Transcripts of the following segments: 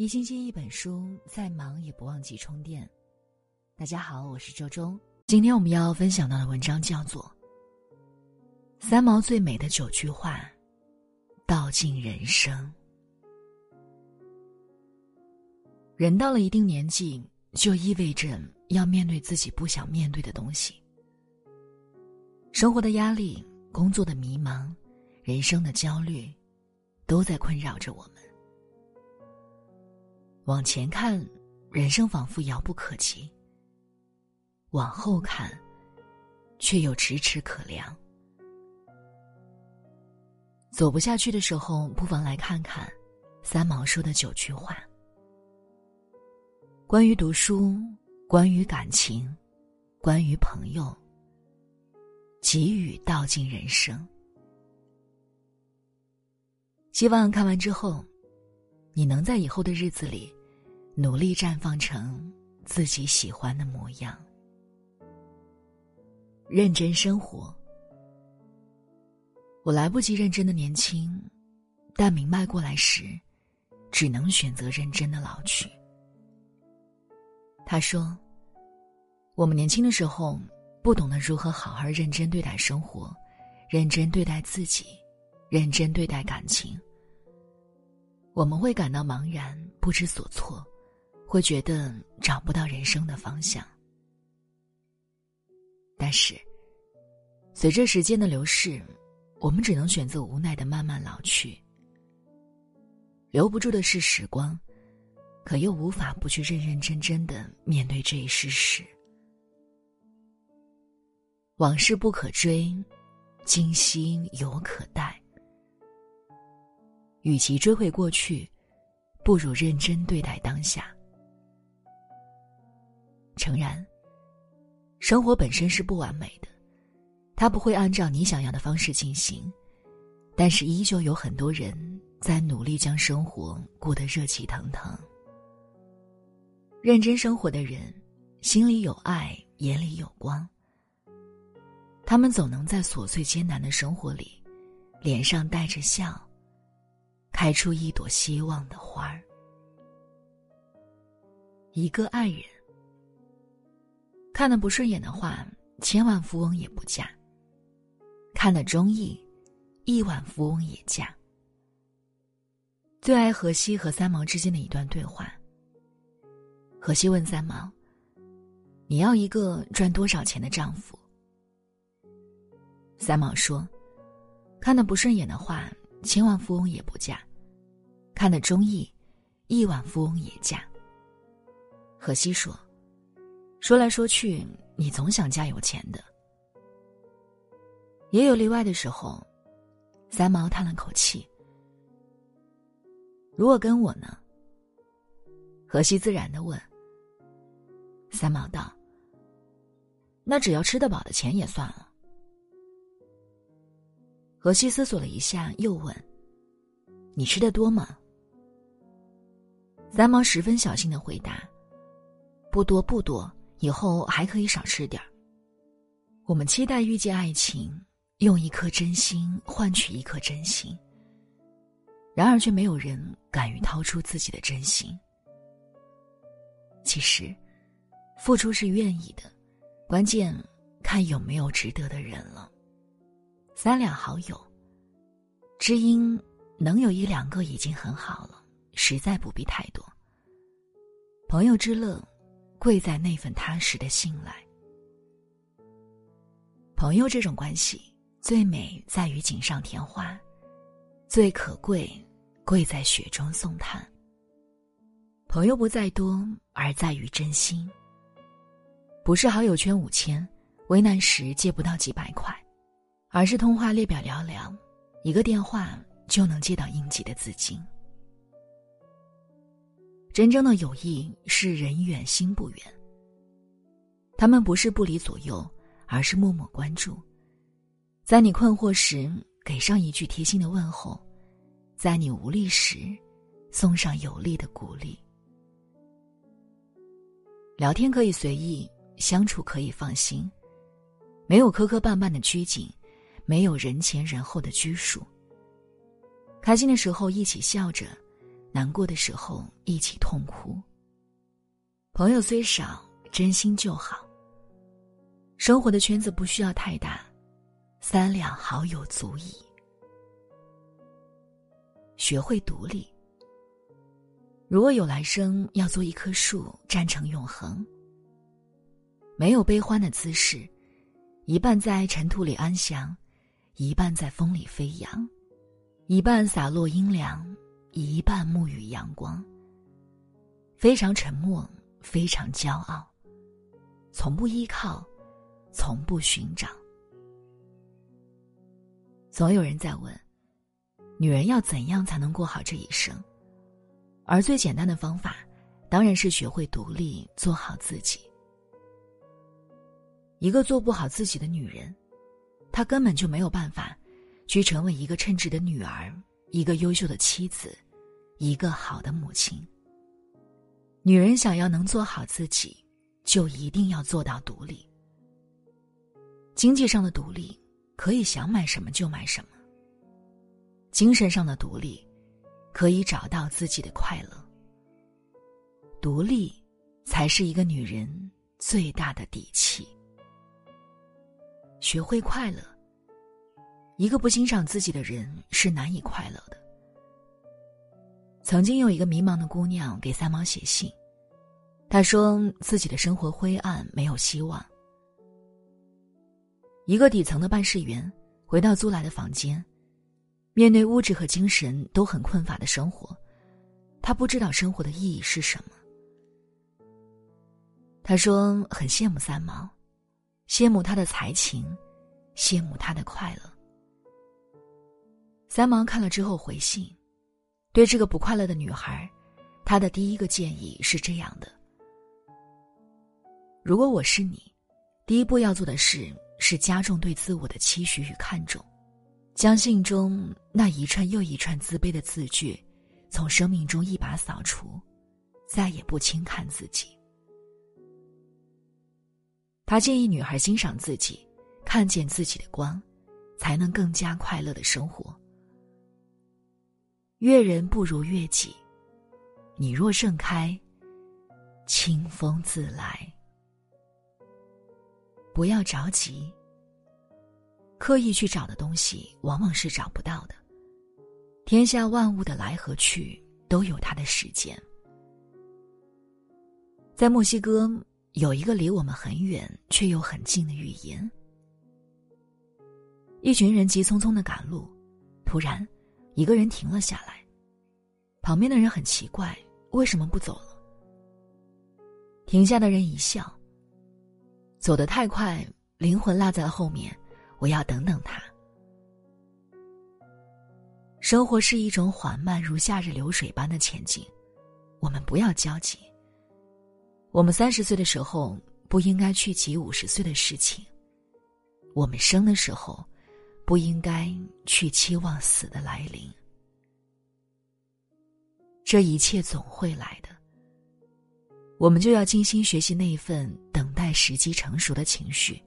一星期一本书，再忙也不忘记充电。大家好，我是周周。今天我们要分享到的文章叫做《三毛最美的九句话，道尽人生》。人到了一定年纪，就意味着要面对自己不想面对的东西。生活的压力、工作的迷茫、人生的焦虑，都在困扰着我们。往前看，人生仿佛遥不可及；往后看，却又咫尺可量。走不下去的时候，不妨来看看三毛说的九句话：关于读书，关于感情，关于朋友，给予道尽人生。希望看完之后。你能在以后的日子里，努力绽放成自己喜欢的模样。认真生活。我来不及认真的年轻，但明白过来时，只能选择认真的老去。他说：“我们年轻的时候，不懂得如何好好认真对待生活，认真对待自己，认真对待感情。”我们会感到茫然、不知所措，会觉得找不到人生的方向。但是，随着时间的流逝，我们只能选择无奈的慢慢老去。留不住的是时光，可又无法不去认认真真的面对这一事实。往事不可追，今夕犹可待。与其追悔过去，不如认真对待当下。诚然，生活本身是不完美的，它不会按照你想要的方式进行，但是依旧有很多人在努力将生活过得热气腾腾。认真生活的人，心里有爱，眼里有光。他们总能在琐碎艰难的生活里，脸上带着笑。开出一朵希望的花儿。一个爱人看的不顺眼的话，千万富翁也不嫁；看得中意，亿万富翁也嫁。最爱荷西和三毛之间的一段对话。荷西问三毛：“你要一个赚多少钱的丈夫？”三毛说：“看得不顺眼的话，千万富翁也不嫁。”看得中意，亿万富翁也嫁。荷西说：“说来说去，你总想嫁有钱的。也有例外的时候。”三毛叹了口气：“如果跟我呢？”荷西自然的问。三毛道：“那只要吃得饱的钱也算了。”荷西思索了一下，又问：“你吃的多吗？”三毛十分小心的回答：“不多不多，以后还可以少吃点儿。”我们期待遇见爱情，用一颗真心换取一颗真心。然而，却没有人敢于掏出自己的真心。其实，付出是愿意的，关键看有没有值得的人了。三两好友，知音能有一两个已经很好了。实在不必太多。朋友之乐，贵在那份踏实的信赖。朋友这种关系，最美在于锦上添花，最可贵贵在雪中送炭。朋友不在多，而在于真心。不是好友圈五千，为难时借不到几百块，而是通话列表寥寥，一个电话就能借到应急的资金。真正的友谊是人远心不远。他们不是不离左右，而是默默关注，在你困惑时给上一句贴心的问候，在你无力时送上有力的鼓励。聊天可以随意，相处可以放心，没有磕磕绊绊的拘谨，没有人前人后的拘束。开心的时候一起笑着。难过的时候一起痛哭。朋友虽少，真心就好。生活的圈子不需要太大，三两好友足矣。学会独立。如果有来生，要做一棵树，站成永恒。没有悲欢的姿势，一半在尘土里安详，一半在风里飞扬，一半洒落阴凉，一半沐浴阳光。非常沉默，非常骄傲，从不依靠，从不寻找。总有人在问：女人要怎样才能过好这一生？而最简单的方法，当然是学会独立，做好自己。一个做不好自己的女人，她根本就没有办法，去成为一个称职的女儿，一个优秀的妻子，一个好的母亲。女人想要能做好自己，就一定要做到独立。经济上的独立，可以想买什么就买什么；精神上的独立。可以找到自己的快乐。独立，才是一个女人最大的底气。学会快乐。一个不欣赏自己的人是难以快乐的。曾经有一个迷茫的姑娘给三毛写信，她说自己的生活灰暗，没有希望。一个底层的办事员回到租来的房间。面对物质和精神都很困乏的生活，他不知道生活的意义是什么。他说很羡慕三毛，羡慕他的才情，羡慕他的快乐。三毛看了之后回信，对这个不快乐的女孩，他的第一个建议是这样的：如果我是你，第一步要做的事是加重对自我的期许与看重。将信中那一串又一串自卑的字句，从生命中一把扫除，再也不轻看自己。他建议女孩欣赏自己，看见自己的光，才能更加快乐的生活。悦人不如悦己，你若盛开，清风自来。不要着急。刻意去找的东西，往往是找不到的。天下万物的来和去，都有它的时间。在墨西哥，有一个离我们很远却又很近的语言。一群人急匆匆的赶路，突然，一个人停了下来。旁边的人很奇怪，为什么不走了？停下的人一笑。走得太快，灵魂落在了后面。我要等等他。生活是一种缓慢如夏日流水般的前进，我们不要焦急。我们三十岁的时候不应该去急五十岁的事情，我们生的时候不应该去期望死的来临。这一切总会来的，我们就要精心学习那一份等待时机成熟的情绪。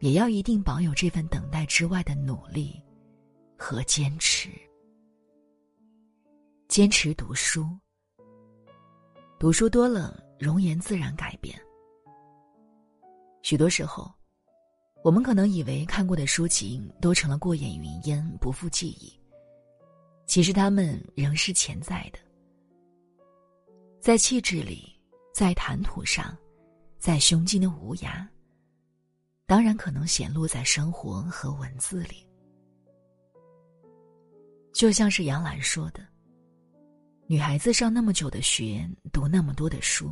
也要一定保有这份等待之外的努力和坚持。坚持读书，读书多了，容颜自然改变。许多时候，我们可能以为看过的书籍都成了过眼云烟，不复记忆。其实，他们仍是潜在的，在气质里，在谈吐上，在胸襟的无涯。当然可能显露在生活和文字里，就像是杨澜说的：“女孩子上那么久的学，读那么多的书，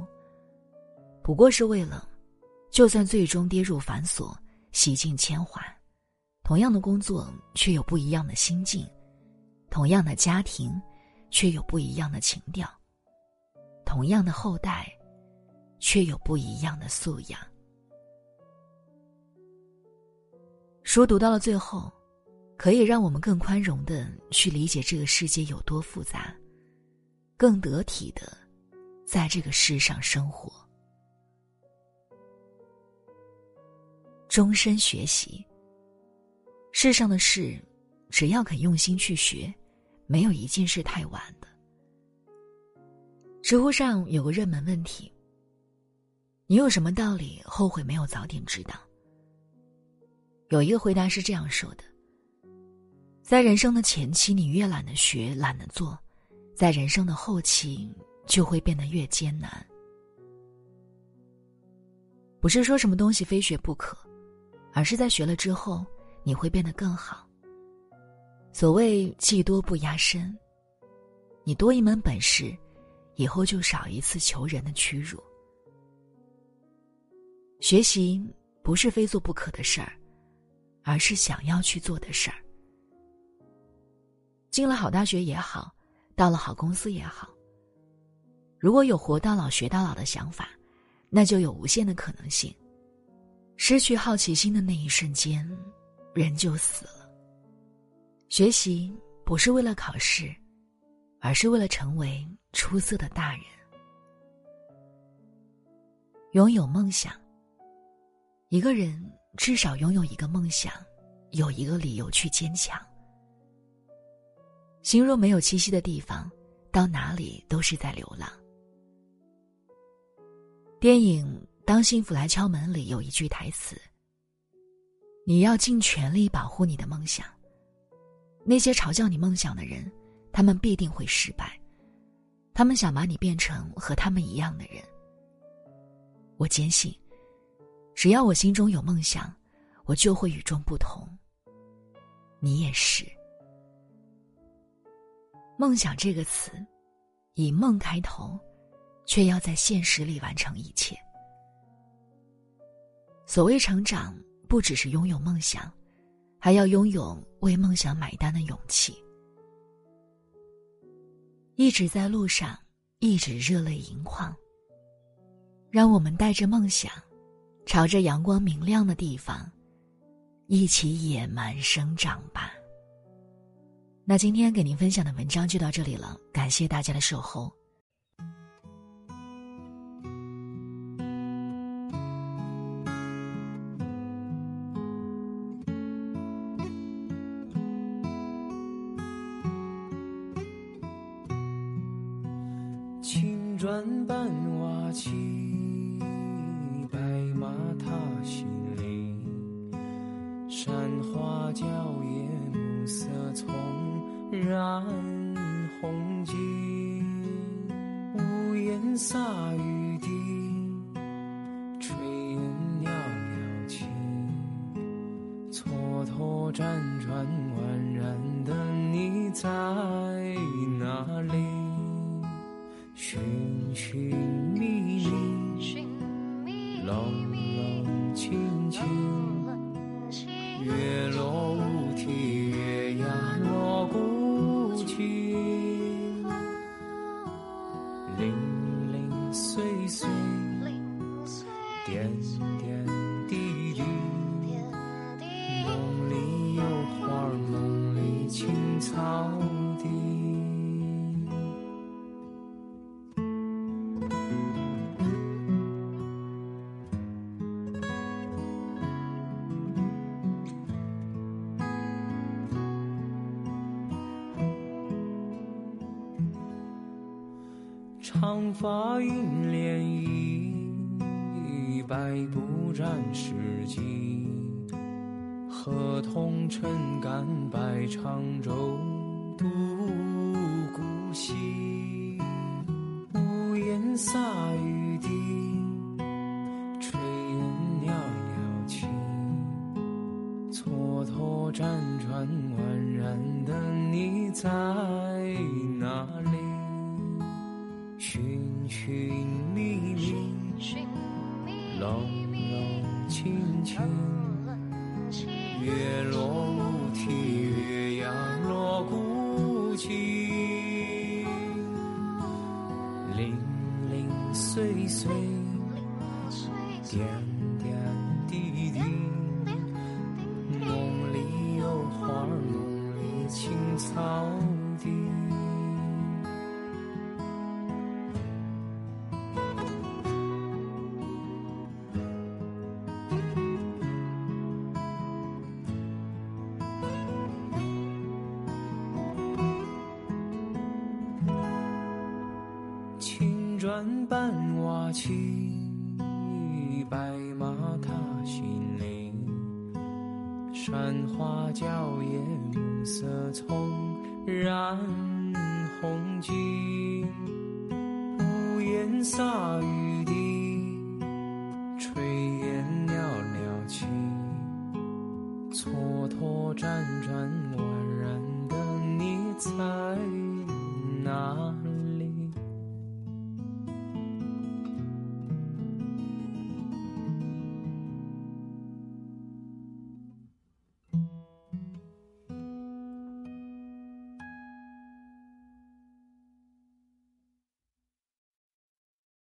不过是为了，就算最终跌入繁琐，洗尽铅华，同样的工作却有不一样的心境，同样的家庭，却有不一样的情调，同样的后代，却有不一样的素养。”书读到了最后，可以让我们更宽容的去理解这个世界有多复杂，更得体的在这个世上生活。终身学习。世上的事，只要肯用心去学，没有一件事太晚的。知乎上有个热门问题：你有什么道理后悔没有早点知道？有一个回答是这样说的：在人生的前期，你越懒得学、懒得做，在人生的后期就会变得越艰难。不是说什么东西非学不可，而是在学了之后，你会变得更好。所谓技多不压身，你多一门本事。以后就少一次求人的屈辱。学习不是非做不可的事儿，而是想要去做的事儿。进了好大学也好，到了好公司也好。如果有活到老学到老的想法，那就有无限的可能性。失去好奇心的那一瞬间，人就死了。学习不是为了考试，而是为了成为。出色的大人，拥有梦想。一个人至少拥有一个梦想，有一个理由去坚强。心若没有栖息的地方，到哪里都是在流浪。电影《当幸福来敲门》里有一句台词：“你要尽全力保护你的梦想。那些嘲笑你梦想的人，他们必定会失败。”他们想把你变成和他们一样的人。我坚信，只要我心中有梦想，我就会与众不同。你也是。梦想这个词，以梦开头，却要在现实里完成一切。所谓成长，不只是拥有梦想，还要拥有为梦想买单的勇气。一直在路上，一直热泪盈眶。让我们带着梦想，朝着阳光明亮的地方，一起野蛮生长吧。那今天给您分享的文章就到这里了，感谢大家的守候。转半瓦起，白马踏新林，山花娇艳，暮色丛染红巾。屋檐洒雨滴，炊烟袅袅起，蹉跎辗转点点滴滴，梦里有花，梦里青草地。长发映涟漪，百步斩世纪。河童撑杆摆长舟冷冷清清，月落乌啼，月牙落孤井，零零碎碎，情。转半瓦漆，白马踏新泥，山花娇艳，暮色葱然